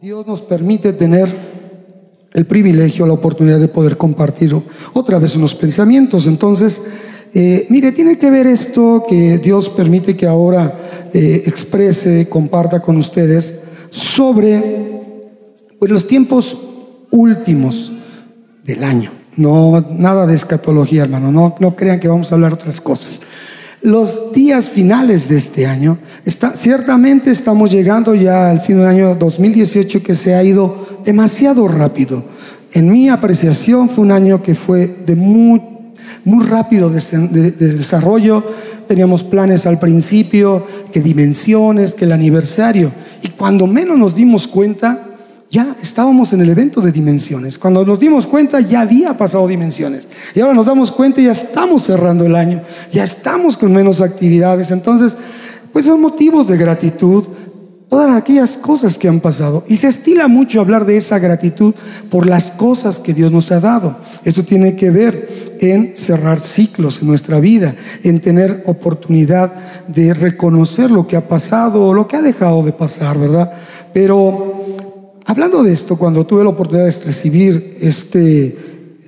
Dios nos permite tener el privilegio, la oportunidad de poder compartir otra vez unos pensamientos. Entonces, eh, mire, tiene que ver esto que Dios permite que ahora eh, exprese, comparta con ustedes sobre pues, los tiempos últimos del año. No, nada de escatología, hermano. No, no crean que vamos a hablar otras cosas los días finales de este año. Ciertamente estamos llegando ya al fin del año 2018 que se ha ido demasiado rápido. En mi apreciación fue un año que fue de muy, muy rápido de desarrollo. Teníamos planes al principio, que dimensiones, que el aniversario. Y cuando menos nos dimos cuenta, ya estábamos en el evento de dimensiones. Cuando nos dimos cuenta ya había pasado dimensiones. Y ahora nos damos cuenta y ya estamos cerrando el año, ya estamos con menos actividades. Entonces, pues son motivos de gratitud todas aquellas cosas que han pasado. Y se estila mucho hablar de esa gratitud por las cosas que Dios nos ha dado. Eso tiene que ver en cerrar ciclos en nuestra vida, en tener oportunidad de reconocer lo que ha pasado o lo que ha dejado de pasar, ¿verdad? Pero hablando de esto, cuando tuve la oportunidad de recibir este,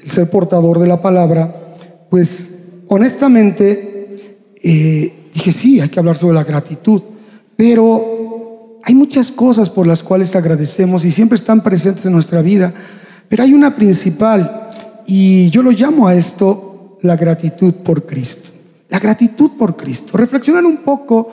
el ser portador de la palabra, pues honestamente eh, dije, sí, hay que hablar sobre la gratitud, pero hay muchas cosas por las cuales agradecemos y siempre están presentes en nuestra vida, pero hay una principal y yo lo llamo a esto la gratitud por Cristo. La gratitud por Cristo. Reflexionar un poco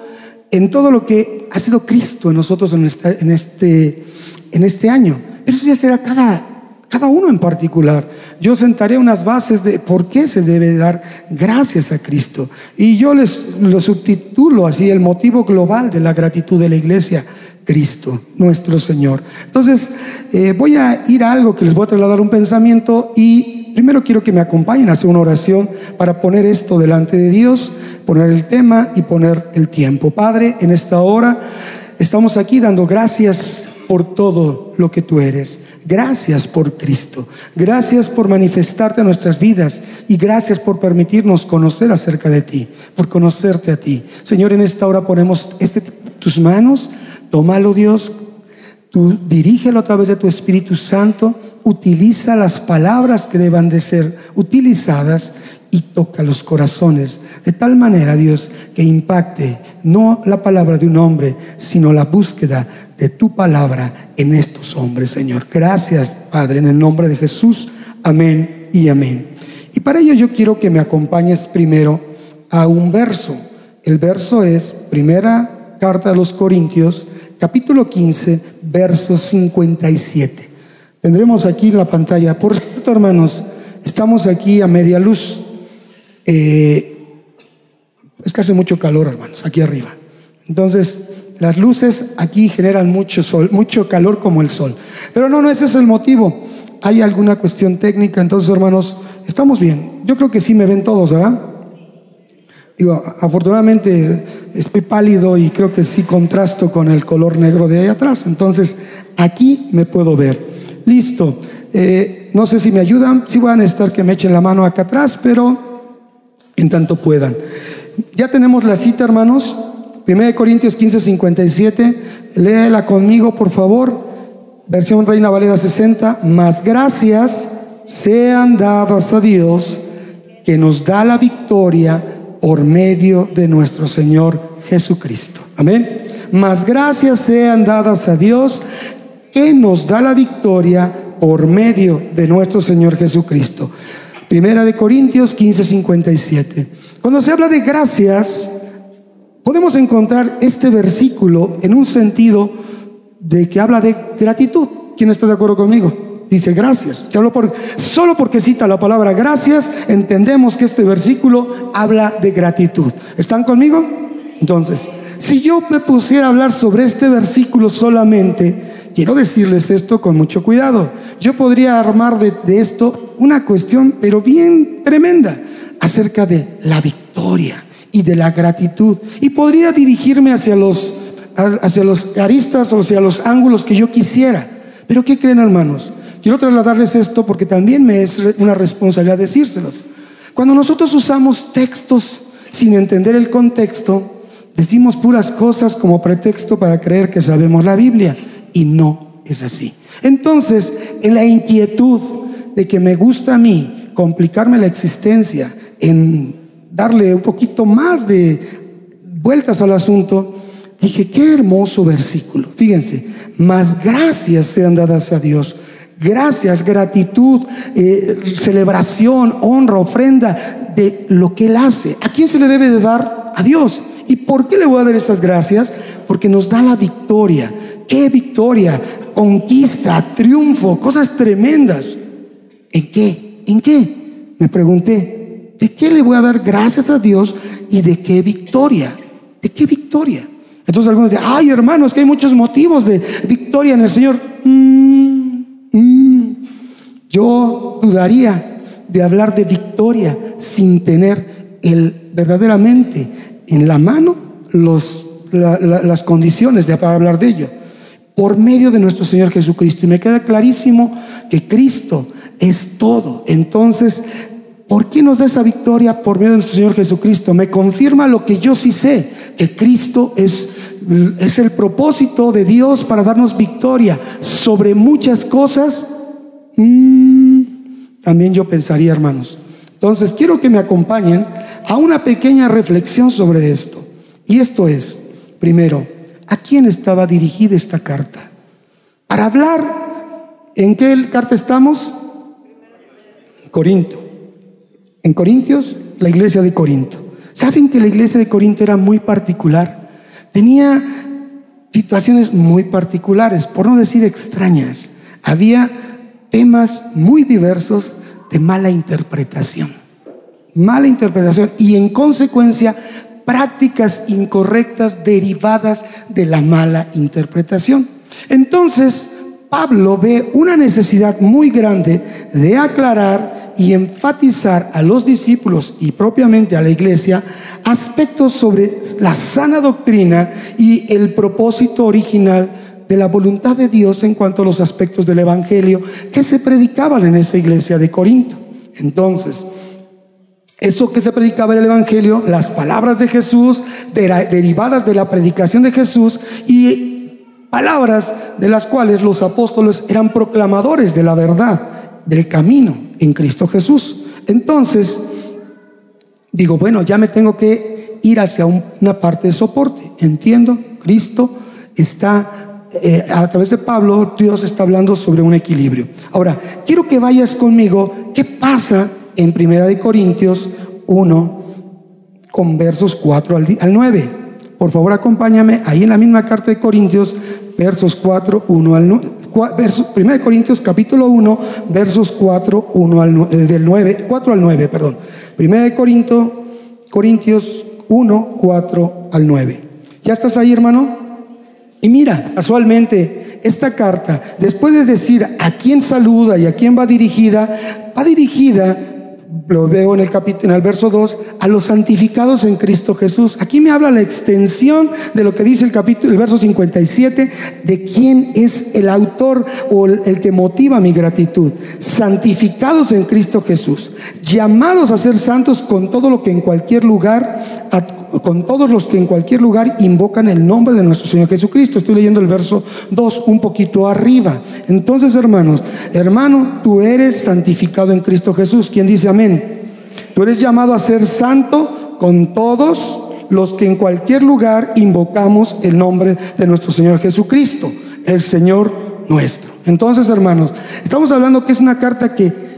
en todo lo que ha sido Cristo en nosotros en, en este en este año. Pero eso ya será cada, cada uno en particular. Yo sentaré unas bases de por qué se debe dar gracias a Cristo. Y yo les lo subtitulo así, el motivo global de la gratitud de la iglesia. Cristo, nuestro Señor. Entonces, eh, voy a ir a algo que les voy a trasladar un pensamiento y primero quiero que me acompañen a hacer una oración para poner esto delante de Dios, poner el tema y poner el tiempo. Padre, en esta hora estamos aquí dando gracias por todo lo que tú eres. Gracias por Cristo. Gracias por manifestarte en nuestras vidas y gracias por permitirnos conocer acerca de ti, por conocerte a ti. Señor, en esta hora ponemos este, tus manos. Tómalo, Dios. Tú dirígelo a través de tu Espíritu Santo. Utiliza las palabras que deban de ser utilizadas y toca los corazones de tal manera, Dios, que impacte no la palabra de un hombre, sino la búsqueda de tu palabra en estos hombres, Señor. Gracias, Padre, en el nombre de Jesús. Amén y amén. Y para ello yo quiero que me acompañes primero a un verso. El verso es primera carta de los Corintios, capítulo 15, verso 57. Tendremos aquí en la pantalla. Por cierto, hermanos, estamos aquí a media luz. Eh, es que hace mucho calor, hermanos, aquí arriba. Entonces, las luces aquí generan mucho sol, mucho calor como el sol. Pero no, no, ese es el motivo. Hay alguna cuestión técnica, entonces, hermanos, estamos bien. Yo creo que sí me ven todos, ¿verdad? Digo, afortunadamente estoy pálido y creo que sí contrasto con el color negro de ahí atrás. Entonces, aquí me puedo ver. Listo. Eh, no sé si me ayudan. Sí van a necesitar que me echen la mano acá atrás, pero en tanto puedan. Ya tenemos la cita, hermanos. 1 Corintios 15, 57. Léela conmigo, por favor. Versión Reina Valera 60. Más gracias sean dadas a Dios que nos da la victoria por medio de nuestro Señor Jesucristo. Amén. Más gracias sean dadas a Dios que nos da la victoria por medio de nuestro Señor Jesucristo. Primera de Corintios 15, 57. Cuando se habla de gracias, podemos encontrar este versículo en un sentido de que habla de gratitud. ¿Quién está de acuerdo conmigo? Dice gracias. solo porque cita la palabra gracias, entendemos que este versículo habla de gratitud. ¿Están conmigo? Entonces, si yo me pusiera a hablar sobre este versículo solamente, quiero decirles esto con mucho cuidado. Yo podría armar de esto una cuestión, pero bien tremenda acerca de la victoria y de la gratitud. Y podría dirigirme hacia los, hacia los aristas o hacia los ángulos que yo quisiera. Pero ¿qué creen hermanos? Quiero trasladarles esto porque también me es una responsabilidad decírselos. Cuando nosotros usamos textos sin entender el contexto, decimos puras cosas como pretexto para creer que sabemos la Biblia y no es así. Entonces, en la inquietud de que me gusta a mí complicarme la existencia, en darle un poquito más de vueltas al asunto, dije, qué hermoso versículo. Fíjense, más gracias sean dadas a Dios. Gracias, gratitud, eh, celebración, honra, ofrenda de lo que Él hace. ¿A quién se le debe de dar? A Dios. ¿Y por qué le voy a dar estas gracias? Porque nos da la victoria. ¿Qué victoria? Conquista, triunfo, cosas tremendas. ¿En qué? ¿En qué? Me pregunté, ¿de qué le voy a dar gracias a Dios y de qué victoria? ¿De qué victoria? Entonces algunos dicen, ay hermanos, que hay muchos motivos de victoria en el Señor. Mm, mm. Yo dudaría de hablar de victoria sin tener verdaderamente en la mano las condiciones de, para hablar de ello. Por medio de nuestro Señor Jesucristo. Y me queda clarísimo que Cristo es todo. Entonces, ¿por qué nos da esa victoria por medio de nuestro Señor Jesucristo? Me confirma lo que yo sí sé, que Cristo es, es el propósito de Dios para darnos victoria sobre muchas cosas. Mm, también yo pensaría, hermanos. Entonces, quiero que me acompañen a una pequeña reflexión sobre esto. Y esto es, primero, ¿a quién estaba dirigida esta carta? Para hablar, ¿en qué carta estamos? Corinto. En Corintios, la iglesia de Corinto. ¿Saben que la iglesia de Corinto era muy particular? Tenía situaciones muy particulares, por no decir extrañas. Había temas muy diversos de mala interpretación. Mala interpretación y en consecuencia prácticas incorrectas derivadas de la mala interpretación. Entonces, Pablo ve una necesidad muy grande de aclarar y enfatizar a los discípulos y propiamente a la iglesia aspectos sobre la sana doctrina y el propósito original de la voluntad de Dios en cuanto a los aspectos del Evangelio que se predicaban en esa iglesia de Corinto. Entonces, eso que se predicaba en el Evangelio, las palabras de Jesús, derivadas de la predicación de Jesús y palabras de las cuales los apóstoles eran proclamadores de la verdad, del camino en Cristo Jesús. Entonces, digo, bueno, ya me tengo que ir hacia una parte de soporte. Entiendo, Cristo está, eh, a través de Pablo, Dios está hablando sobre un equilibrio. Ahora, quiero que vayas conmigo, ¿qué pasa en Primera de Corintios 1 con versos 4 al, al 9? Por favor, acompáñame ahí en la misma carta de Corintios, versos 4, 1 al 9. 1 Corintios capítulo 1, versos 4, 1 al, eh, del 9, 4 al 9, perdón. 1 Corintios, Corintios 1, 4 al 9. ¿Ya estás ahí, hermano? Y mira, casualmente, esta carta, después de decir a quién saluda y a quién va dirigida, va dirigida lo veo en el en el verso 2, a los santificados en Cristo Jesús. Aquí me habla la extensión de lo que dice el capítulo, el verso 57, de quién es el autor o el, que motiva mi gratitud. Santificados en Cristo Jesús, llamados a ser santos con todo lo que en cualquier lugar, con todos los que en cualquier lugar invocan el nombre de nuestro Señor Jesucristo. Estoy leyendo el verso 2 un poquito arriba. Entonces, hermanos, hermano, tú eres santificado en Cristo Jesús. ¿Quién dice amén? Tú eres llamado a ser santo con todos los que en cualquier lugar invocamos el nombre de nuestro Señor Jesucristo, el Señor nuestro. Entonces, hermanos, estamos hablando que es una carta que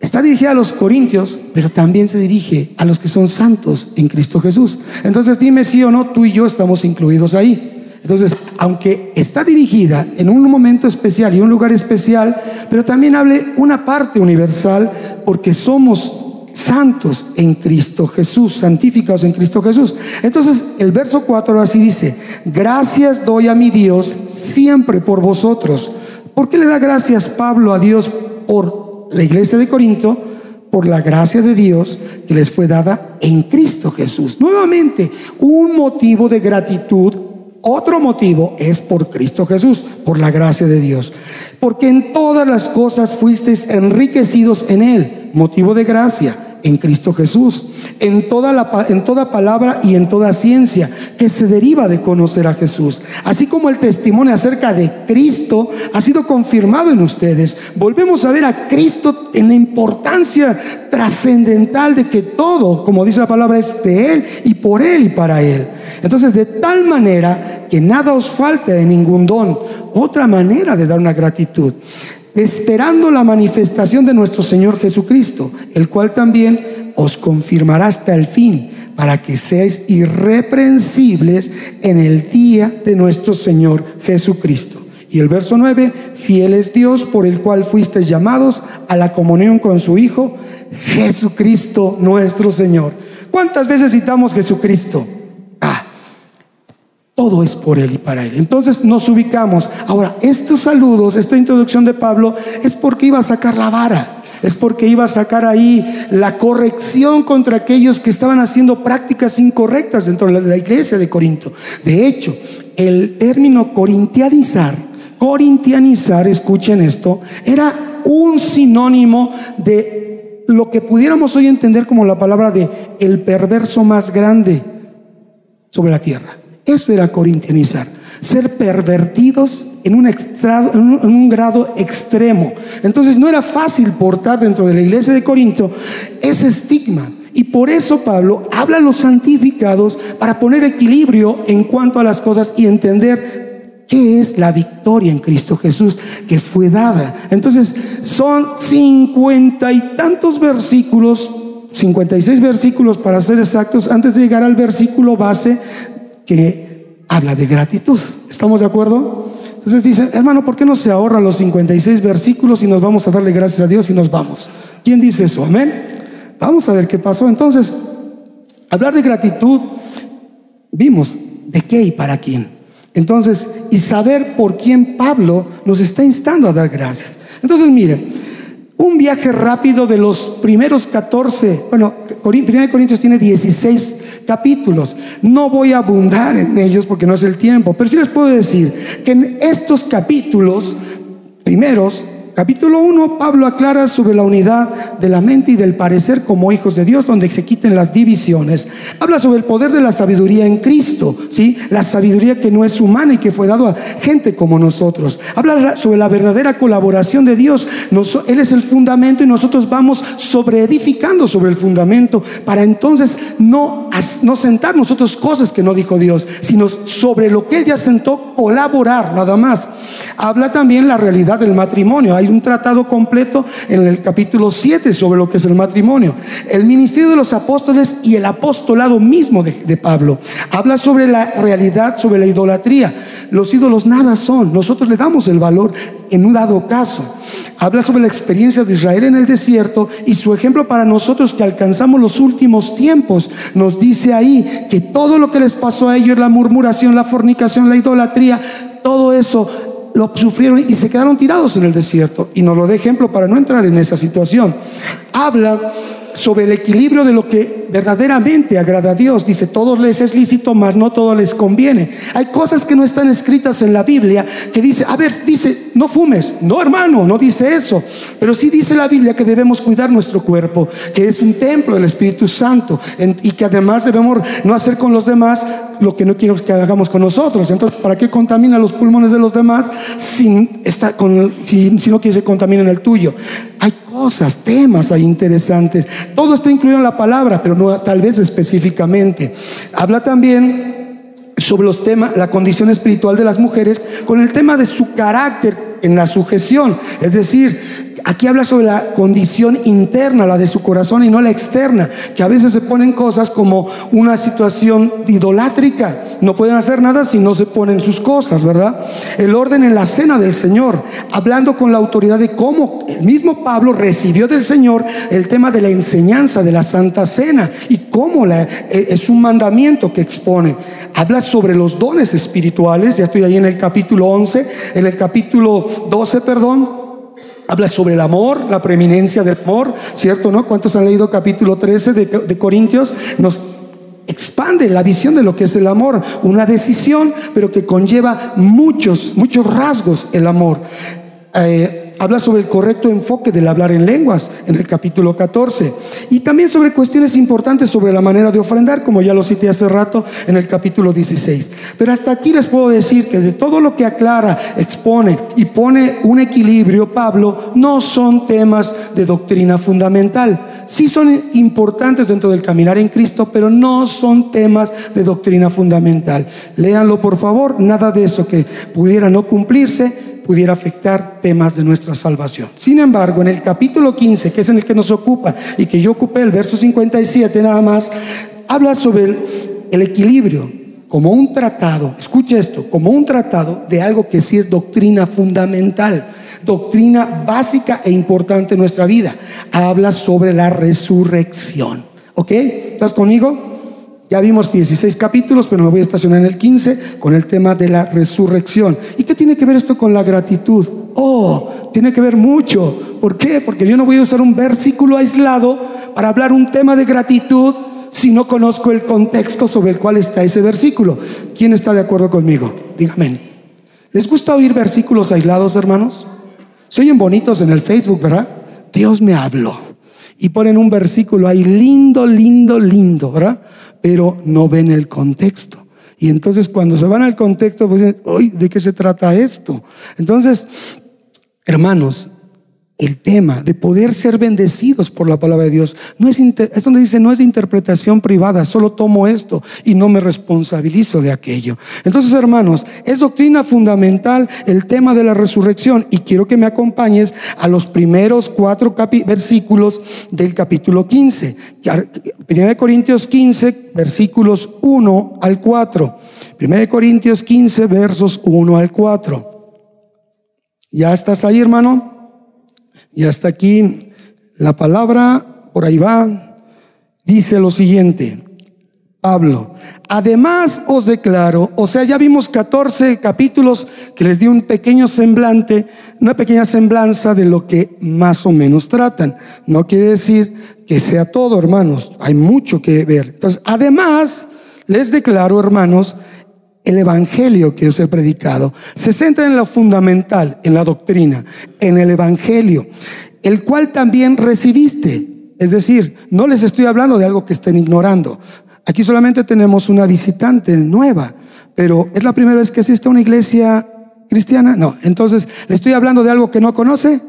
Está dirigida a los corintios, pero también se dirige a los que son santos en Cristo Jesús. Entonces dime si o no, tú y yo estamos incluidos ahí. Entonces, aunque está dirigida en un momento especial y un lugar especial, pero también hable una parte universal porque somos santos en Cristo Jesús, santificados en Cristo Jesús. Entonces, el verso 4 así dice, gracias doy a mi Dios siempre por vosotros. ¿Por qué le da gracias Pablo a Dios por la iglesia de Corinto por la gracia de Dios que les fue dada en Cristo Jesús. Nuevamente, un motivo de gratitud, otro motivo es por Cristo Jesús, por la gracia de Dios. Porque en todas las cosas fuisteis enriquecidos en Él, motivo de gracia. En Cristo Jesús, en toda, la, en toda palabra y en toda ciencia que se deriva de conocer a Jesús. Así como el testimonio acerca de Cristo ha sido confirmado en ustedes, volvemos a ver a Cristo en la importancia trascendental de que todo, como dice la palabra, es de Él y por Él y para Él. Entonces, de tal manera que nada os falte de ningún don, otra manera de dar una gratitud esperando la manifestación de nuestro Señor Jesucristo, el cual también os confirmará hasta el fin, para que seáis irreprensibles en el día de nuestro Señor Jesucristo. Y el verso 9, fiel es Dios por el cual fuisteis llamados a la comunión con su Hijo, Jesucristo nuestro Señor. ¿Cuántas veces citamos Jesucristo? Todo es por Él y para Él. Entonces nos ubicamos. Ahora, estos saludos, esta introducción de Pablo, es porque iba a sacar la vara. Es porque iba a sacar ahí la corrección contra aquellos que estaban haciendo prácticas incorrectas dentro de la iglesia de Corinto. De hecho, el término corintianizar, corintianizar, escuchen esto, era un sinónimo de lo que pudiéramos hoy entender como la palabra de el perverso más grande sobre la tierra. Eso era corintianizar, ser pervertidos en un, grado extremo. Entonces no era fácil portar dentro de la iglesia de Corinto ese estigma. Y por eso Pablo habla a los santificados para poner equilibrio en cuanto a las cosas y entender qué es la victoria en Cristo Jesús que fue dada. Entonces son cincuenta y tantos versículos 56 versículos para ser exactos, antes de llegar al versículo base que habla de gratitud. ¿Estamos de acuerdo? Entonces dice, hermano, ¿por qué no se ahorra los 56 versículos y nos vamos a darle gracias a Dios y nos vamos? ¿Quién dice eso? Amén. Vamos a ver qué pasó. Entonces, hablar de gratitud, vimos de qué y para quién. Entonces, y saber por quién Pablo nos está instando a dar gracias. Entonces, mire, un viaje rápido de los primeros 14, bueno, 1 Corintios tiene 16 capítulos. No voy a abundar en ellos porque no es el tiempo, pero sí les puedo decir que en estos capítulos primeros Capítulo 1, Pablo aclara sobre la unidad de la mente y del parecer como hijos de Dios, donde se quiten las divisiones. Habla sobre el poder de la sabiduría en Cristo, ¿sí? La sabiduría que no es humana y que fue dado a gente como nosotros. Habla sobre la verdadera colaboración de Dios. él es el fundamento y nosotros vamos sobre edificando sobre el fundamento para entonces no, no sentar nosotros cosas que no dijo Dios, sino sobre lo que Él ya sentó colaborar nada más. Habla también la realidad del matrimonio. Hay un tratado completo en el capítulo 7 sobre lo que es el matrimonio. El ministerio de los apóstoles y el apostolado mismo de, de Pablo. Habla sobre la realidad, sobre la idolatría. Los ídolos nada son. Nosotros le damos el valor en un dado caso. Habla sobre la experiencia de Israel en el desierto y su ejemplo para nosotros que alcanzamos los últimos tiempos. Nos dice ahí que todo lo que les pasó a ellos, la murmuración, la fornicación, la idolatría, todo eso lo sufrieron y se quedaron tirados en el desierto. Y nos lo da ejemplo para no entrar en esa situación. Habla sobre el equilibrio de lo que verdaderamente agrada a Dios. Dice, todos les es lícito, mas no todo les conviene. Hay cosas que no están escritas en la Biblia que dice, a ver, dice, no fumes. No, hermano, no dice eso. Pero sí dice la Biblia que debemos cuidar nuestro cuerpo, que es un templo del Espíritu Santo y que además debemos no hacer con los demás lo que no quiero que hagamos con nosotros. Entonces, ¿para qué contamina los pulmones de los demás si, está con, si, no quiere que contaminen el tuyo? Hay cosas, temas hay interesantes. Todo está incluido en la palabra, pero no tal vez específicamente. Habla también sobre los temas, la condición espiritual de las mujeres con el tema de su carácter en la sujeción. Es decir, Aquí habla sobre la condición interna, la de su corazón y no la externa, que a veces se ponen cosas como una situación idolátrica. No pueden hacer nada si no se ponen sus cosas, ¿verdad? El orden en la cena del Señor, hablando con la autoridad de cómo el mismo Pablo recibió del Señor el tema de la enseñanza de la Santa Cena y cómo la, eh, es un mandamiento que expone. Habla sobre los dones espirituales, ya estoy ahí en el capítulo 11, en el capítulo 12, perdón Habla sobre el amor, la preeminencia del amor, ¿cierto? ¿No? ¿Cuántos han leído capítulo 13 de, Corintios? Nos expande la visión de lo que es el amor, una decisión, pero que conlleva muchos, muchos rasgos el amor. Eh, habla sobre el correcto enfoque del hablar en lenguas en el capítulo 14. Y también sobre cuestiones importantes sobre la manera de ofrendar, como ya lo cité hace rato en el capítulo 16. Pero hasta aquí les puedo decir que de todo lo que aclara, expone y pone un equilibrio, Pablo, no son temas de doctrina fundamental sí son importantes dentro del caminar en Cristo, pero no son temas de doctrina fundamental. Léanlo por favor, nada de eso que pudiera no cumplirse pudiera afectar temas de nuestra salvación. Sin embargo, en el capítulo 15, que es en el que nos ocupa y que yo ocupé el verso 57 nada más, habla sobre el, el equilibrio como un tratado, escuche esto, como un tratado de algo que sí es doctrina fundamental doctrina básica e importante en nuestra vida. Habla sobre la resurrección. ¿Ok? ¿Estás conmigo? Ya vimos 16 capítulos, pero me voy a estacionar en el 15 con el tema de la resurrección. ¿Y qué tiene que ver esto con la gratitud? Oh, tiene que ver mucho. ¿Por qué? Porque yo no voy a usar un versículo aislado para hablar un tema de gratitud si no conozco el contexto sobre el cual está ese versículo. ¿Quién está de acuerdo conmigo? Dígame. ¿Les gusta oír versículos aislados, hermanos? Se oyen bonitos en el Facebook, ¿verdad? Dios me habló. Y ponen un versículo ahí lindo, lindo, lindo, ¿verdad? Pero no ven el contexto. Y entonces cuando se van al contexto, pues dicen, ¿de qué se trata esto? Entonces, hermanos, el tema de poder ser bendecidos por la palabra de Dios. No es, es donde dice, no es de interpretación privada, solo tomo esto y no me responsabilizo de aquello. Entonces, hermanos, es doctrina fundamental el tema de la resurrección y quiero que me acompañes a los primeros cuatro versículos del capítulo 15. de Corintios 15, versículos 1 al 4. de Corintios 15, versos 1 al 4. ¿Ya estás ahí, hermano? Y hasta aquí la palabra, por ahí va, dice lo siguiente. Pablo, además os declaro, o sea, ya vimos 14 capítulos que les di un pequeño semblante, una pequeña semblanza de lo que más o menos tratan. No quiere decir que sea todo, hermanos, hay mucho que ver. Entonces, además, les declaro, hermanos, el Evangelio que os he predicado se centra en lo fundamental, en la doctrina, en el Evangelio, el cual también recibiste. Es decir, no les estoy hablando de algo que estén ignorando. Aquí solamente tenemos una visitante nueva, pero ¿es la primera vez que asiste a una iglesia cristiana? No. Entonces, ¿le estoy hablando de algo que no conoce?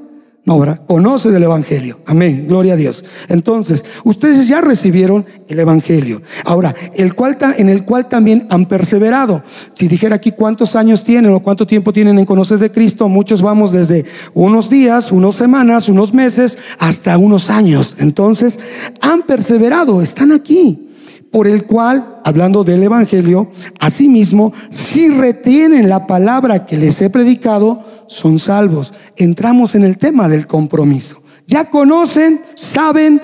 Obra, conoce del Evangelio. Amén, gloria a Dios. Entonces, ustedes ya recibieron el Evangelio. Ahora, el cual, en el cual también han perseverado. Si dijera aquí cuántos años tienen o cuánto tiempo tienen en conocer de Cristo, muchos vamos desde unos días, unas semanas, unos meses, hasta unos años. Entonces, han perseverado, están aquí por el cual, hablando del Evangelio, asimismo, si retienen la palabra que les he predicado, son salvos. Entramos en el tema del compromiso. Ya conocen, saben,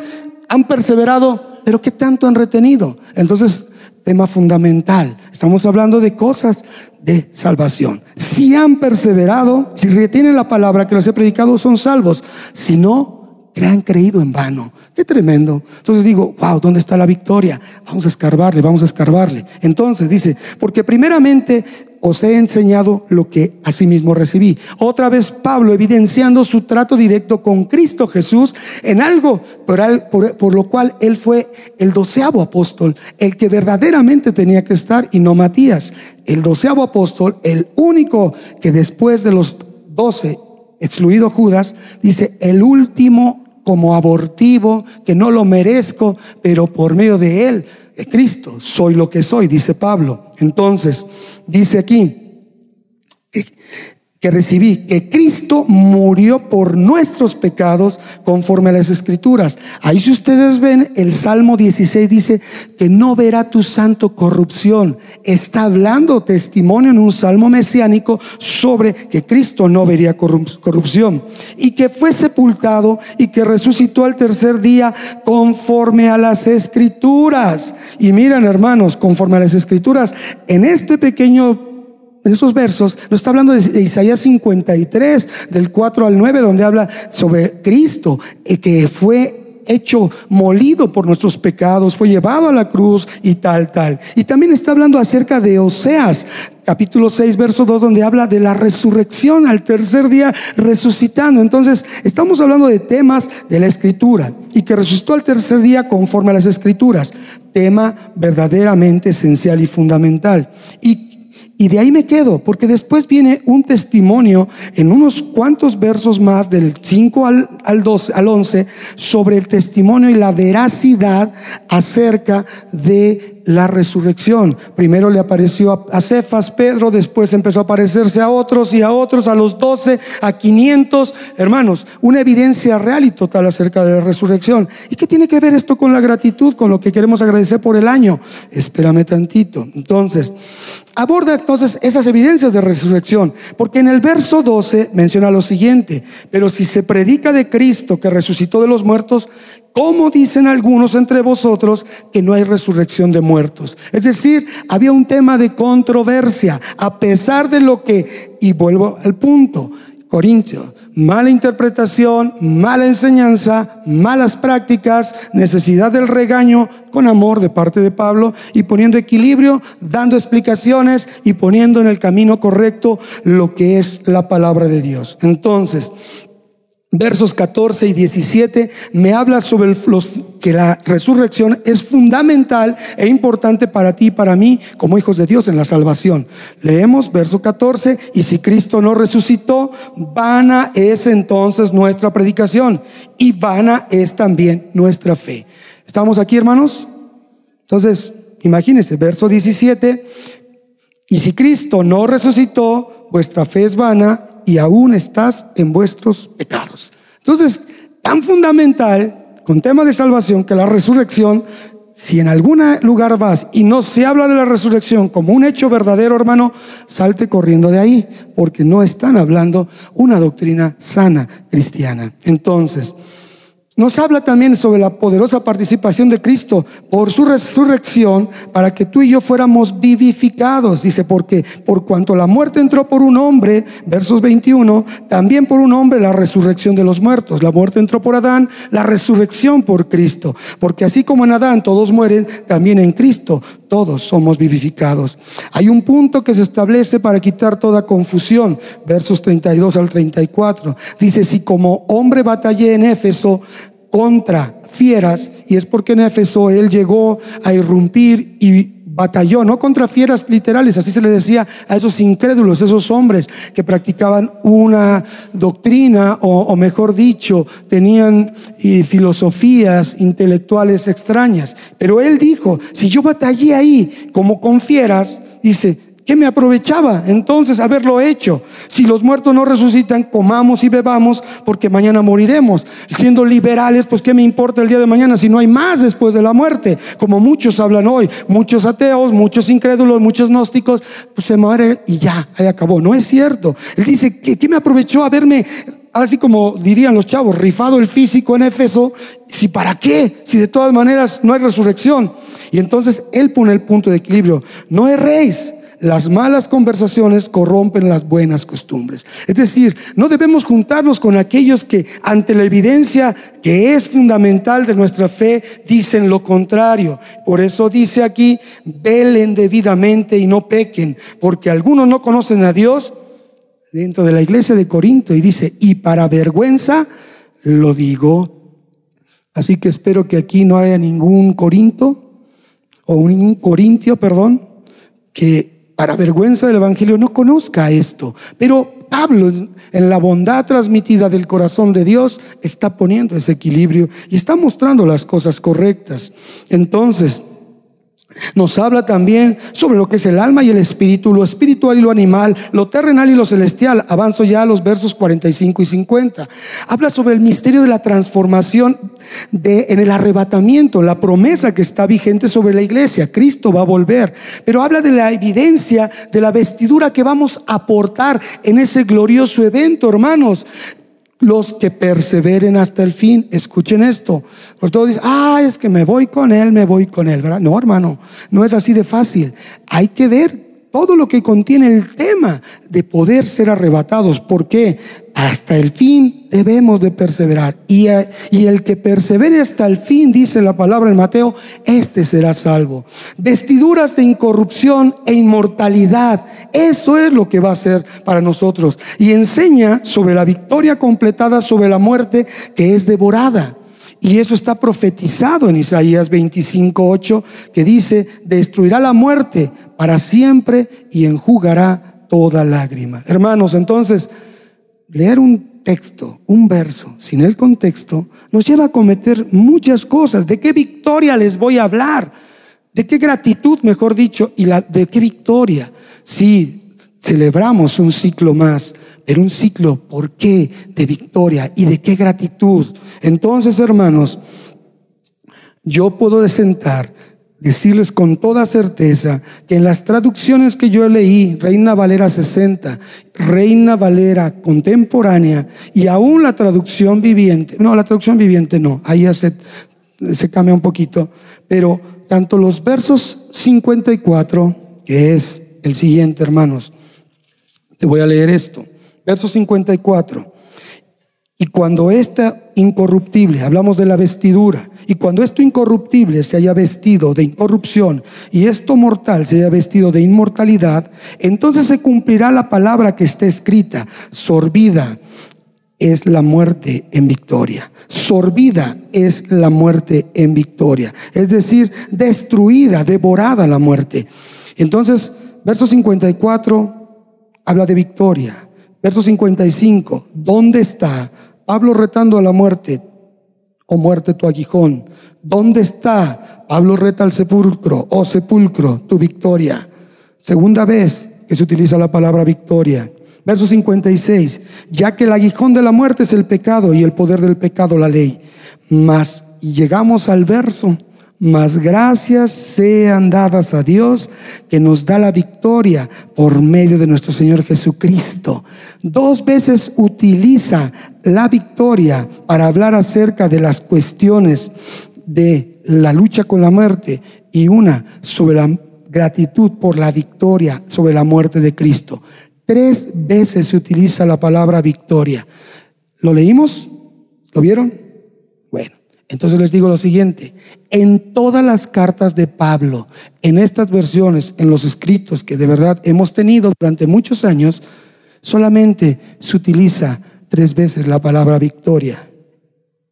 han perseverado, pero ¿qué tanto han retenido? Entonces, tema fundamental. Estamos hablando de cosas de salvación. Si han perseverado, si retienen la palabra que les he predicado, son salvos. Si no, que han creído en vano. Qué tremendo. Entonces digo, wow, ¿dónde está la victoria? Vamos a escarbarle, vamos a escarbarle. Entonces dice, porque primeramente os he enseñado lo que asimismo recibí. Otra vez Pablo evidenciando su trato directo con Cristo Jesús en algo por, por, lo cual él fue el doceavo apóstol, el que verdaderamente tenía que estar y no Matías. El doceavo apóstol, el único que después de los doce, excluido Judas, dice, el último como abortivo, que no lo merezco, pero por medio de él Cristo, soy lo que soy, dice Pablo. Entonces, dice aquí, que recibí, que Cristo murió por nuestros pecados conforme a las escrituras. Ahí si ustedes ven, el Salmo 16 dice que no verá tu santo corrupción. Está hablando testimonio en un salmo mesiánico sobre que Cristo no vería corrupción y que fue sepultado y que resucitó al tercer día conforme a las escrituras. Y miren hermanos, conforme a las escrituras, en este pequeño en esos versos nos está hablando de Isaías 53, del 4 al 9, donde habla sobre Cristo, eh, que fue hecho molido por nuestros pecados, fue llevado a la cruz y tal, tal. Y también está hablando acerca de Oseas, capítulo 6, verso 2, donde habla de la resurrección al tercer día resucitando. Entonces, estamos hablando de temas de la escritura y que resucitó al tercer día conforme a las escrituras. Tema verdaderamente esencial y fundamental. Y y de ahí me quedo, porque después viene un testimonio en unos cuantos versos más, del 5 al, al, 12, al 11, sobre el testimonio y la veracidad acerca de la resurrección. Primero le apareció a Cefas, Pedro, después empezó a aparecerse a otros y a otros, a los doce, a quinientos. Hermanos, una evidencia real y total acerca de la resurrección. ¿Y qué tiene que ver esto con la gratitud, con lo que queremos agradecer por el año? Espérame tantito. Entonces, aborda entonces esas evidencias de resurrección, porque en el verso 12 menciona lo siguiente, pero si se predica de Cristo que resucitó de los muertos, ¿Cómo dicen algunos entre vosotros que no hay resurrección de muertos? Es decir, había un tema de controversia, a pesar de lo que, y vuelvo al punto, Corintio, mala interpretación, mala enseñanza, malas prácticas, necesidad del regaño con amor de parte de Pablo y poniendo equilibrio, dando explicaciones y poniendo en el camino correcto lo que es la palabra de Dios. Entonces, versos 14 y 17 me habla sobre los, que la resurrección es fundamental e importante para ti y para mí como hijos de Dios en la salvación. Leemos verso 14, y si Cristo no resucitó, vana es entonces nuestra predicación y vana es también nuestra fe. ¿Estamos aquí, hermanos? Entonces, imagínense, verso 17, y si Cristo no resucitó, vuestra fe es vana y aún estás en vuestros pecados. Entonces, tan fundamental con temas de salvación que la resurrección, si en algún lugar vas y no se habla de la resurrección como un hecho verdadero, hermano, salte corriendo de ahí, porque no están hablando una doctrina sana cristiana. Entonces, nos habla también sobre la poderosa participación de Cristo por su resurrección para que tú y yo fuéramos vivificados. Dice, porque por cuanto la muerte entró por un hombre, versos 21, también por un hombre la resurrección de los muertos. La muerte entró por Adán, la resurrección por Cristo. Porque así como en Adán todos mueren, también en Cristo todos somos vivificados. Hay un punto que se establece para quitar toda confusión, versos 32 al 34. Dice, si como hombre batallé en Éfeso contra fieras, y es porque en Éfeso él llegó a irrumpir y batalló, no contra fieras literales, así se le decía a esos incrédulos, esos hombres que practicaban una doctrina o, mejor dicho, tenían filosofías intelectuales extrañas. Pero él dijo, si yo batallé ahí como con fieras, dice, ¿Qué me aprovechaba entonces haberlo hecho? Si los muertos no resucitan, comamos y bebamos porque mañana moriremos. Siendo liberales, pues ¿qué me importa el día de mañana si no hay más después de la muerte? Como muchos hablan hoy, muchos ateos, muchos incrédulos, muchos gnósticos, pues se muere y ya, ahí acabó. No es cierto. Él dice, ¿qué, qué me aprovechó haberme así como dirían los chavos, rifado el físico en Éfeso, si para qué, si de todas maneras no hay resurrección. Y entonces él pone el punto de equilibrio, no erréis, las malas conversaciones corrompen las buenas costumbres. Es decir, no debemos juntarnos con aquellos que ante la evidencia que es fundamental de nuestra fe dicen lo contrario. Por eso dice aquí, velen debidamente y no pequen, porque algunos no conocen a Dios dentro de la iglesia de Corinto y dice, y para vergüenza lo digo. Así que espero que aquí no haya ningún Corinto o un Corintio, perdón, que para vergüenza del Evangelio, no conozca esto. Pero Pablo, en la bondad transmitida del corazón de Dios, está poniendo ese equilibrio y está mostrando las cosas correctas. Entonces, nos habla también sobre lo que es el alma y el espíritu, lo espiritual y lo animal, lo terrenal y lo celestial. Avanzo ya a los versos 45 y 50. Habla sobre el misterio de la transformación de, en el arrebatamiento, la promesa que está vigente sobre la iglesia. Cristo va a volver. Pero habla de la evidencia de la vestidura que vamos a portar en ese glorioso evento, hermanos los que perseveren hasta el fin. Escuchen esto. Por todos dicen, ah, es que me voy con él, me voy con él, ¿verdad? No, hermano, no es así de fácil. Hay que ver todo lo que contiene el tema de poder ser arrebatados. ¿Por qué? Hasta el fin debemos de perseverar. Y, y, el que persevere hasta el fin, dice la palabra en Mateo, este será salvo. Vestiduras de incorrupción e inmortalidad. Eso es lo que va a ser para nosotros. Y enseña sobre la victoria completada sobre la muerte que es devorada. Y eso está profetizado en Isaías 25:8, que dice, destruirá la muerte para siempre y enjugará toda lágrima. Hermanos, entonces, leer un texto, un verso, sin el contexto, nos lleva a cometer muchas cosas. ¿De qué victoria les voy a hablar? ¿De qué gratitud, mejor dicho? ¿Y la, de qué victoria? Si celebramos un ciclo más, pero un ciclo, ¿por qué? De victoria y de qué gratitud. Entonces, hermanos, yo puedo sentar, decirles con toda certeza que en las traducciones que yo leí, Reina Valera 60, Reina Valera contemporánea y aún la traducción viviente, no, la traducción viviente no, ahí ya se, se cambia un poquito, pero tanto los versos 54, que es el siguiente, hermanos, te voy a leer esto. Verso 54. Y cuando esta incorruptible, hablamos de la vestidura, y cuando esto incorruptible se haya vestido de incorrupción y esto mortal se haya vestido de inmortalidad, entonces se cumplirá la palabra que está escrita, sorbida es la muerte en victoria. Sorbida es la muerte en victoria. Es decir, destruida, devorada la muerte. Entonces, verso 54 habla de victoria. Verso 55, ¿dónde está? Pablo retando a la muerte, o muerte tu aguijón. ¿Dónde está? Pablo reta al sepulcro, o oh sepulcro, tu victoria. Segunda vez que se utiliza la palabra victoria. Verso 56, ya que el aguijón de la muerte es el pecado y el poder del pecado la ley. Mas llegamos al verso mas gracias sean dadas a Dios que nos da la victoria por medio de nuestro Señor Jesucristo. Dos veces utiliza la victoria para hablar acerca de las cuestiones de la lucha con la muerte y una sobre la gratitud por la victoria sobre la muerte de Cristo. Tres veces se utiliza la palabra victoria. ¿Lo leímos? ¿Lo vieron? Entonces les digo lo siguiente, en todas las cartas de Pablo, en estas versiones, en los escritos que de verdad hemos tenido durante muchos años, solamente se utiliza tres veces la palabra victoria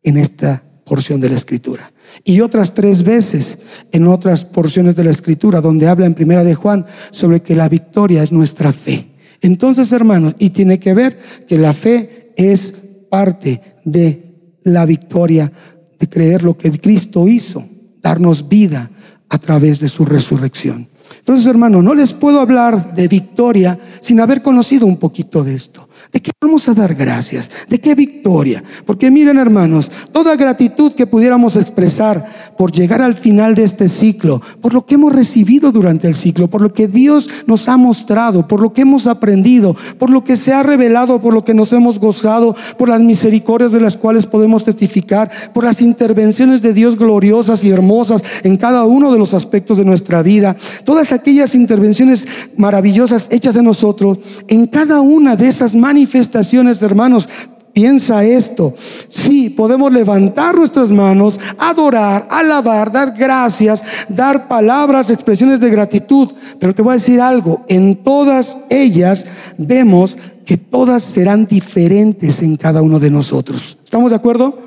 en esta porción de la escritura. Y otras tres veces en otras porciones de la escritura, donde habla en primera de Juan sobre que la victoria es nuestra fe. Entonces, hermanos, y tiene que ver que la fe es parte de la victoria creer lo que Cristo hizo, darnos vida a través de su resurrección. Entonces, hermano, no les puedo hablar de victoria sin haber conocido un poquito de esto. ¿De qué vamos a dar gracias? ¿De qué victoria? Porque miren hermanos, toda gratitud que pudiéramos expresar por llegar al final de este ciclo, por lo que hemos recibido durante el ciclo, por lo que Dios nos ha mostrado, por lo que hemos aprendido, por lo que se ha revelado, por lo que nos hemos gozado, por las misericordias de las cuales podemos testificar, por las intervenciones de Dios gloriosas y hermosas en cada uno de los aspectos de nuestra vida, todas aquellas intervenciones maravillosas hechas en nosotros, en cada una de esas manifestaciones hermanos. Piensa esto. Sí, podemos levantar nuestras manos, adorar, alabar, dar gracias, dar palabras, expresiones de gratitud. Pero te voy a decir algo. En todas ellas vemos que todas serán diferentes en cada uno de nosotros. ¿Estamos de acuerdo?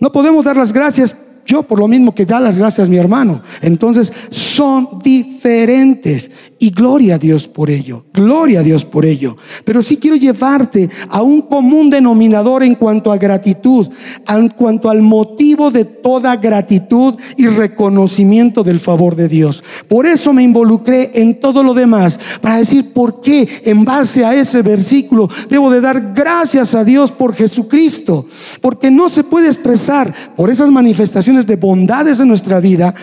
No podemos dar las gracias yo por lo mismo que da las gracias mi hermano. Entonces son diferentes y gloria a Dios por ello, gloria a Dios por ello. Pero sí quiero llevarte a un común denominador en cuanto a gratitud, en cuanto al motivo de toda gratitud y reconocimiento del favor de Dios. Por eso me involucré en todo lo demás, para decir por qué en base a ese versículo debo de dar gracias a Dios por Jesucristo, porque no se puede expresar por esas manifestaciones de bondades en nuestra vida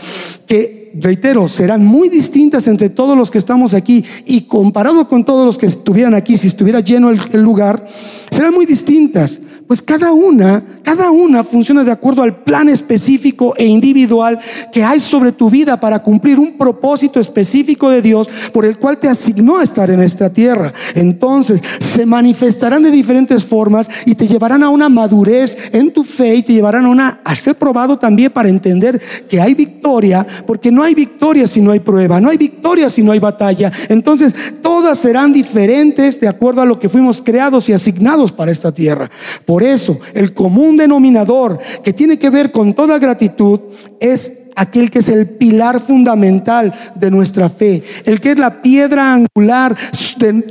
que, reitero, serán muy distintas entre todos los que estamos aquí y comparado con todos los que estuvieran aquí, si estuviera lleno el, lugar, serán muy distintas. Pues cada una, cada una funciona de acuerdo al plan específico e individual que hay sobre tu vida para cumplir un propósito específico de Dios por el cual te asignó a estar en esta tierra. Entonces, se manifestarán de diferentes formas y te llevarán a una madurez en tu fe y te llevarán a una a ser probado también para entender que hay victoria, porque no hay victoria si no hay prueba, no hay victoria si no hay batalla. Entonces, todas serán diferentes de acuerdo a lo que fuimos creados y asignados para esta tierra. Por eso, el común denominador que tiene que ver con toda gratitud es aquel que es el pilar fundamental de nuestra fe, el que es la piedra angular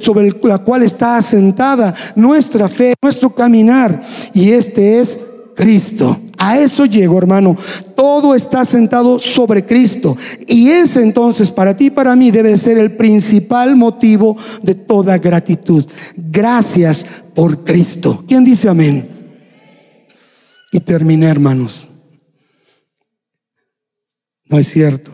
sobre la cual está asentada nuestra fe, nuestro caminar. Y este es Cristo. A eso llego, hermano. Todo está sentado sobre Cristo. Y ese entonces para ti y para mí debe ser el principal motivo de toda gratitud. Gracias por Cristo. ¿Quién dice amén? Y terminé, hermanos. No es cierto.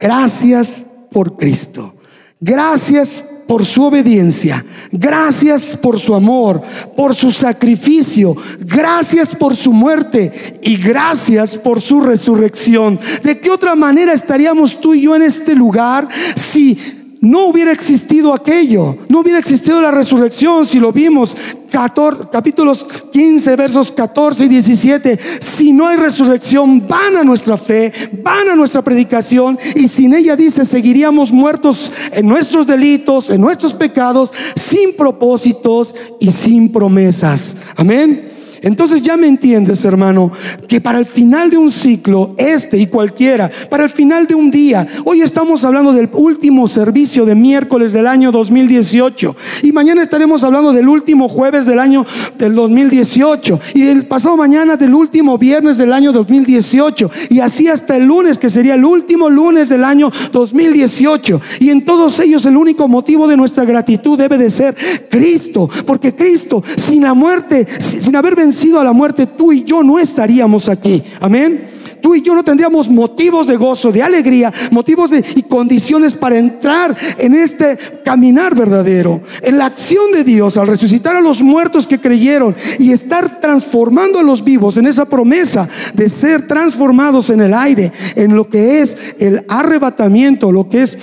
Gracias por Cristo. Gracias por su obediencia, gracias por su amor, por su sacrificio, gracias por su muerte y gracias por su resurrección. ¿De qué otra manera estaríamos tú y yo en este lugar si no hubiera existido aquello, no hubiera existido la resurrección si lo vimos 14, capítulos 15 versos 14 y 17, si no hay resurrección van a nuestra fe, van a nuestra predicación y sin ella dice seguiríamos muertos en nuestros delitos, en nuestros pecados, sin propósitos y sin promesas. Amén. Entonces ya me entiendes, hermano, que para el final de un ciclo, este y cualquiera, para el final de un día, hoy estamos hablando del último servicio de miércoles del año 2018 y mañana estaremos hablando del último jueves del año del 2018 y el pasado mañana del último viernes del año 2018 y así hasta el lunes que sería el último lunes del año 2018 y en todos ellos el único motivo de nuestra gratitud debe de ser Cristo, porque Cristo sin la muerte, sin haber vencido sido a la muerte, tú y yo no estaríamos aquí. Amén. Tú y yo no tendríamos motivos de gozo, de alegría, motivos de, y condiciones para entrar en este caminar verdadero, en la acción de Dios al resucitar a los muertos que creyeron y estar transformando a los vivos en esa promesa de ser transformados en el aire, en lo que es el arrebatamiento, lo que es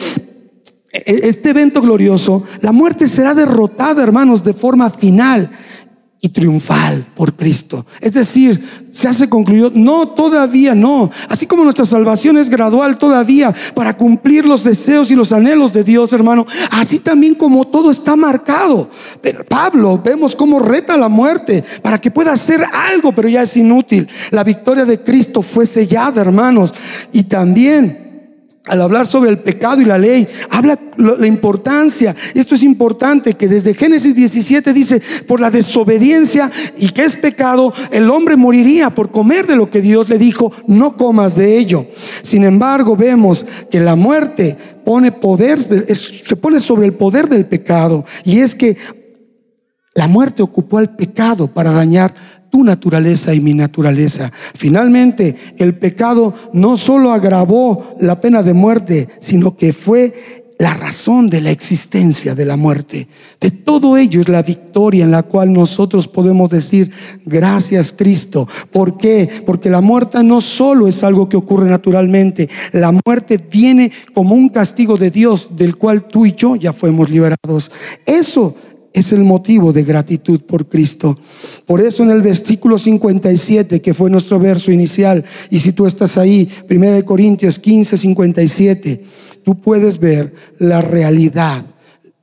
e, este evento glorioso, la muerte será derrotada, hermanos, de forma final y triunfal por Cristo. Es decir, se hace concluido, no, todavía no. Así como nuestra salvación es gradual todavía para cumplir los deseos y los anhelos de Dios, hermano, así también como todo está marcado. Pero Pablo, vemos cómo reta la muerte para que pueda hacer algo, pero ya es inútil. La victoria de Cristo fue sellada, hermanos. Y también al hablar sobre el pecado y la ley, habla la importancia. Esto es importante que desde Génesis 17 dice, por la desobediencia y que es pecado, el hombre moriría por comer de lo que Dios le dijo, no comas de ello. Sin embargo, vemos que la muerte pone poder, se pone sobre el poder del pecado. Y es que la muerte ocupó al pecado para dañar tu naturaleza y mi naturaleza. Finalmente, el pecado no solo agravó la pena de muerte, sino que fue la razón de la existencia de la muerte. De todo ello es la victoria en la cual nosotros podemos decir, gracias Cristo. ¿Por qué? Porque la muerte no solo es algo que ocurre naturalmente, la muerte viene como un castigo de Dios del cual tú y yo ya fuimos liberados. Eso es el motivo de gratitud por Cristo. Por eso en el versículo 57, que fue nuestro verso inicial, y si tú estás ahí, 1 Corintios 15, 57, tú puedes ver la realidad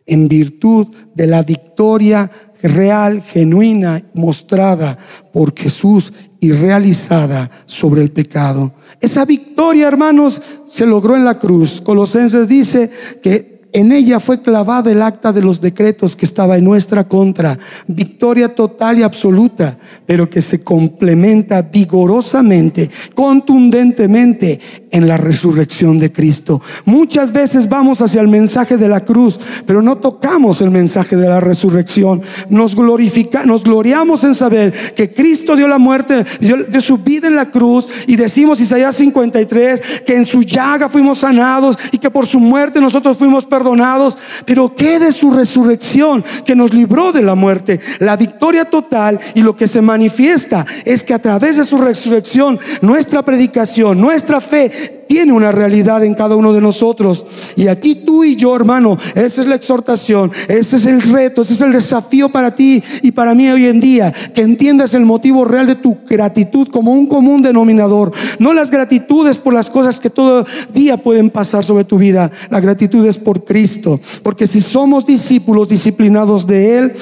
en virtud de la victoria real, genuina, mostrada por Jesús y realizada sobre el pecado. Esa victoria, hermanos, se logró en la cruz. Colosenses dice que en ella fue clavada el acta de los decretos que estaba en nuestra contra. Victoria total y absoluta, pero que se complementa vigorosamente, contundentemente en la resurrección de Cristo. Muchas veces vamos hacia el mensaje de la cruz, pero no tocamos el mensaje de la resurrección. Nos glorifica, nos gloriamos en saber que Cristo dio la muerte, de su vida en la cruz y decimos Isaías 53 que en su llaga fuimos sanados y que por su muerte nosotros fuimos perdonados, pero ¿qué de su resurrección que nos libró de la muerte? La victoria total y lo que se manifiesta es que a través de su resurrección, nuestra predicación, nuestra fe tiene una realidad en cada uno de nosotros. Y aquí tú y yo, hermano, esa es la exhortación, ese es el reto, ese es el desafío para ti y para mí hoy en día, que entiendas el motivo real de tu gratitud como un común denominador. No las gratitudes por las cosas que todo día pueden pasar sobre tu vida, la gratitud es por Cristo, porque si somos discípulos disciplinados de Él,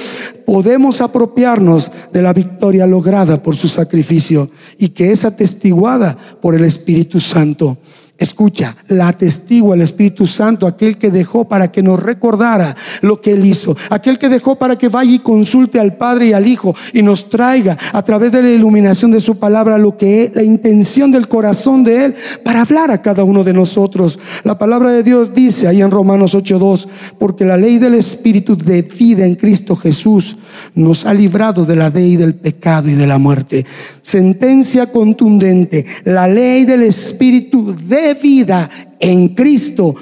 podemos apropiarnos de la victoria lograda por su sacrificio y que es atestiguada por el Espíritu Santo. Escucha, la atestigua el Espíritu Santo, aquel que dejó para que nos recordara lo que Él hizo, aquel que dejó para que vaya y consulte al Padre y al Hijo y nos traiga a través de la iluminación de su palabra lo que es la intención del corazón de Él para hablar a cada uno de nosotros. La palabra de Dios dice ahí en Romanos 8:2, porque la ley del Espíritu de vida en Cristo Jesús nos ha librado de la ley del pecado y de la muerte. Sentencia contundente, la ley del Espíritu de vida en Cristo.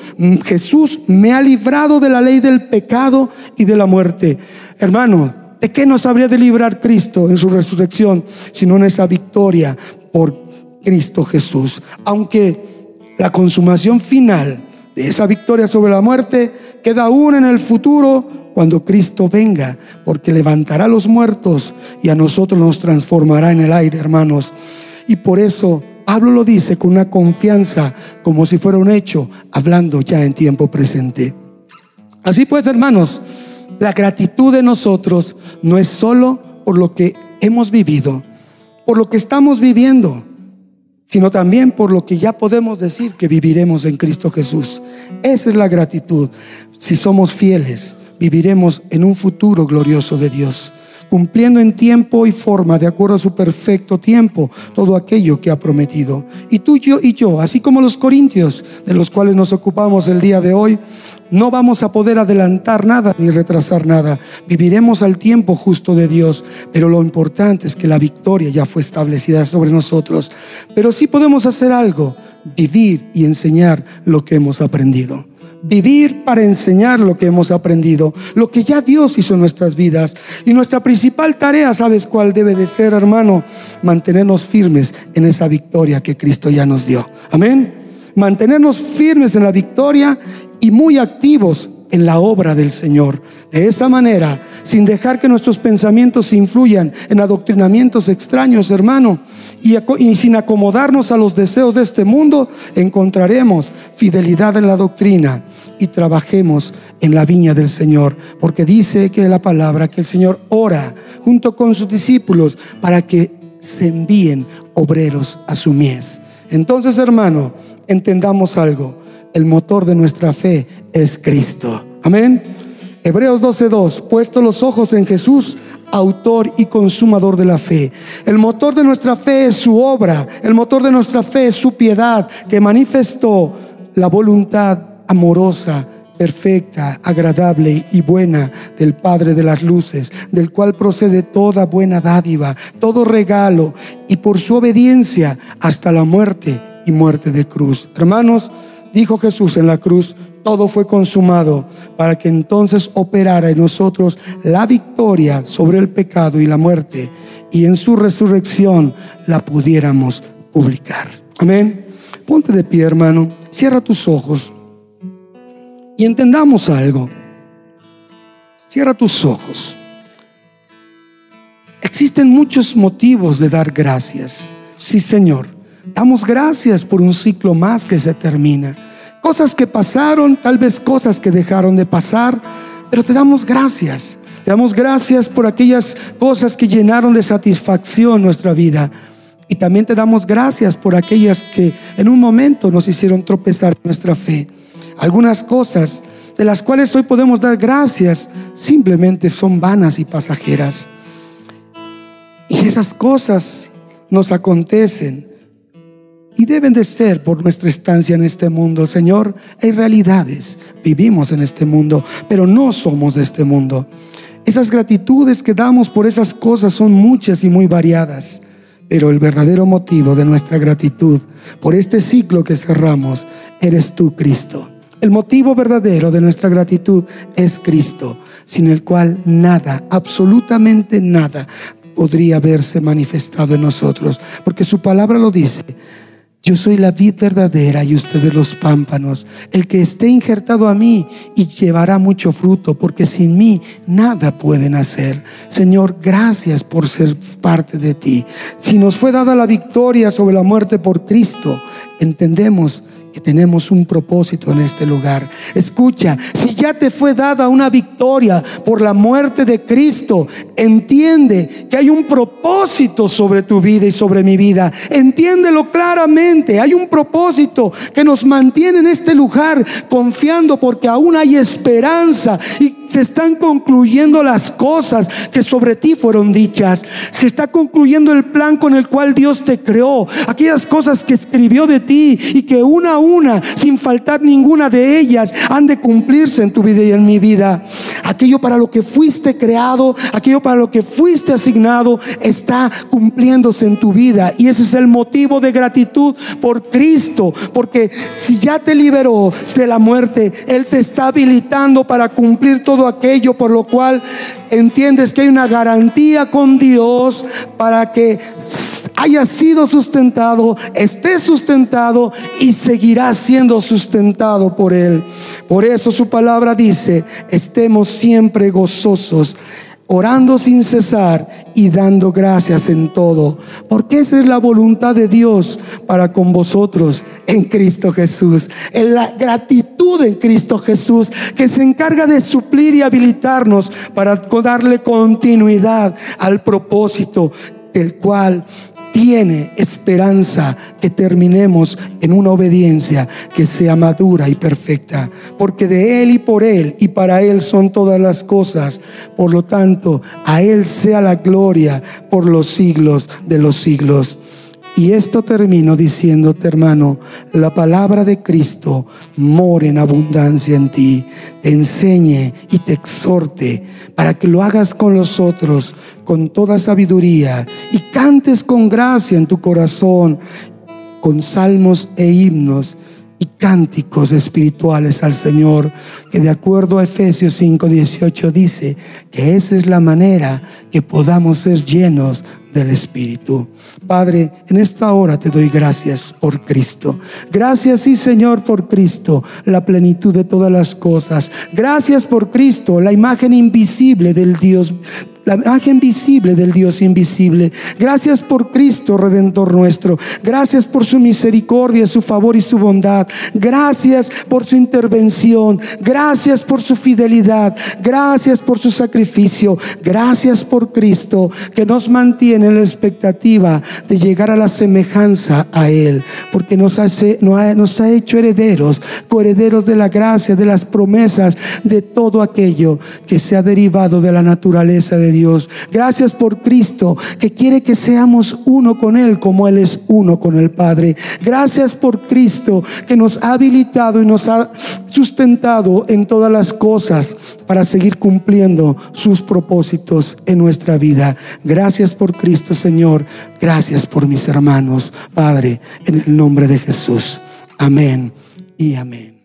Jesús me ha librado de la ley del pecado y de la muerte. Hermano, ¿de qué nos habría de librar Cristo en su resurrección, sino en esa victoria por Cristo Jesús? Aunque la consumación final de esa victoria sobre la muerte queda aún en el futuro cuando Cristo venga, porque levantará a los muertos y a nosotros nos transformará en el aire, hermanos. Y por eso Pablo lo dice con una confianza como si fuera un hecho, hablando ya en tiempo presente. Así pues, hermanos, la gratitud de nosotros no es solo por lo que hemos vivido, por lo que estamos viviendo, sino también por lo que ya podemos decir que viviremos en Cristo Jesús. Esa es la gratitud. Si somos fieles, viviremos en un futuro glorioso de Dios cumpliendo en tiempo y forma, de acuerdo a su perfecto tiempo, todo aquello que ha prometido. Y tú, yo y yo, así como los corintios, de los cuales nos ocupamos el día de hoy, no vamos a poder adelantar nada ni retrasar nada. Viviremos al tiempo justo de Dios, pero lo importante es que la victoria ya fue establecida sobre nosotros. Pero sí podemos hacer algo, vivir y enseñar lo que hemos aprendido vivir para enseñar lo que hemos aprendido, lo que ya Dios hizo en nuestras vidas. Y nuestra principal tarea, ¿sabes cuál debe de ser, hermano? Mantenernos firmes en esa victoria que Cristo ya nos dio. Amén. Mantenernos firmes en la victoria y muy activos en la obra del Señor. De esa manera, sin dejar que nuestros pensamientos influyan en adoctrinamientos extraños, hermano, y, y, sin acomodarnos a los deseos de este mundo, encontraremos fidelidad en la doctrina y trabajemos en la viña del Señor, porque dice que la palabra que el Señor ora junto con sus discípulos para que se envíen obreros a su mies. Entonces, hermano, entendamos algo. El motor de nuestra fe es Cristo. Amén. Hebreos 12:2, puesto los ojos en Jesús, autor y consumador de la fe. El motor de nuestra fe es su obra, el motor de nuestra fe es su piedad, que manifestó la voluntad amorosa, perfecta, agradable y buena del Padre de las Luces, del cual procede toda buena dádiva, todo regalo, y por su obediencia hasta la muerte y muerte de cruz. Hermanos, dijo Jesús en la cruz, todo fue consumado para que entonces operara en nosotros la victoria sobre el pecado y la muerte y en su resurrección la pudiéramos publicar. Amén. Ponte de pie, hermano. Cierra tus ojos y entendamos algo. Cierra tus ojos. Existen muchos motivos de dar gracias. Sí, Señor. Damos gracias por un ciclo más que se termina. Cosas que pasaron, tal vez cosas que dejaron de pasar, pero te damos gracias. Te damos gracias por aquellas cosas que llenaron de satisfacción nuestra vida. Y también te damos gracias por aquellas que en un momento nos hicieron tropezar nuestra fe. Algunas cosas de las cuales hoy podemos dar gracias simplemente son vanas y pasajeras. Y esas cosas nos acontecen y deben de ser por nuestra estancia en este mundo. Señor, hay realidades, vivimos en este mundo, pero no somos de este mundo. Esas gratitudes que damos por esas cosas son muchas y muy variadas, pero el verdadero motivo de nuestra gratitud por este ciclo que cerramos, eres tú, Cristo. El motivo verdadero de nuestra gratitud es Cristo, sin el cual nada, absolutamente nada, podría haberse manifestado en nosotros, porque su palabra lo dice. Yo soy la vid verdadera y ustedes los pámpanos. El que esté injertado a mí y llevará mucho fruto, porque sin mí nada pueden hacer. Señor, gracias por ser parte de ti. Si nos fue dada la victoria sobre la muerte por Cristo, entendemos que tenemos un propósito en este lugar. Escucha, si ya te fue dada una victoria por la muerte de Cristo, entiende que hay un propósito sobre tu vida y sobre mi vida. Entiéndelo claramente. Hay un propósito que nos mantiene en este lugar confiando porque aún hay esperanza y se están concluyendo las cosas que sobre ti fueron dichas. Se está concluyendo el plan con el cual Dios te creó. Aquellas cosas que escribió de ti y que una a una, sin faltar ninguna de ellas, han de cumplirse en tu vida y en mi vida. Aquello para lo que fuiste creado, aquello para lo que fuiste asignado, está cumpliéndose en tu vida. Y ese es el motivo de gratitud por Cristo. Porque si ya te liberó de la muerte, Él te está habilitando para cumplir todo aquello por lo cual entiendes que hay una garantía con Dios para que haya sido sustentado, esté sustentado y seguirá siendo sustentado por Él. Por eso su palabra dice, estemos siempre gozosos orando sin cesar y dando gracias en todo, porque esa es la voluntad de Dios para con vosotros en Cristo Jesús. En la gratitud en Cristo Jesús, que se encarga de suplir y habilitarnos para darle continuidad al propósito del cual tiene esperanza que terminemos en una obediencia que sea madura y perfecta, porque de Él y por Él y para Él son todas las cosas. Por lo tanto, a Él sea la gloria por los siglos de los siglos. Y esto termino diciéndote, hermano, la palabra de Cristo mora en abundancia en ti, te enseñe y te exhorte para que lo hagas con los otros con toda sabiduría y cantes con gracia en tu corazón con salmos e himnos y cánticos espirituales al Señor, que de acuerdo a Efesios 5:18 dice que esa es la manera que podamos ser llenos del Espíritu. Padre, en esta hora te doy gracias por Cristo. Gracias, sí, Señor, por Cristo, la plenitud de todas las cosas. Gracias por Cristo, la imagen invisible del Dios la imagen visible del Dios invisible. Gracias por Cristo, Redentor nuestro. Gracias por su misericordia, su favor y su bondad. Gracias por su intervención. Gracias por su fidelidad. Gracias por su sacrificio. Gracias por Cristo que nos mantiene en la expectativa de llegar a la semejanza a Él. Porque nos, ha hecho herederos, coherederos de la gracia, de las promesas, de todo aquello que se ha derivado de la naturaleza Dios. Gracias por Cristo que quiere que seamos uno con Él como Él es uno con el Padre. Gracias por Cristo que nos ha habilitado y nos ha sustentado en todas las cosas para seguir cumpliendo sus propósitos en nuestra vida. Gracias por Cristo, Señor. Gracias por mis hermanos, Padre, en el nombre de Jesús. Amén y amén.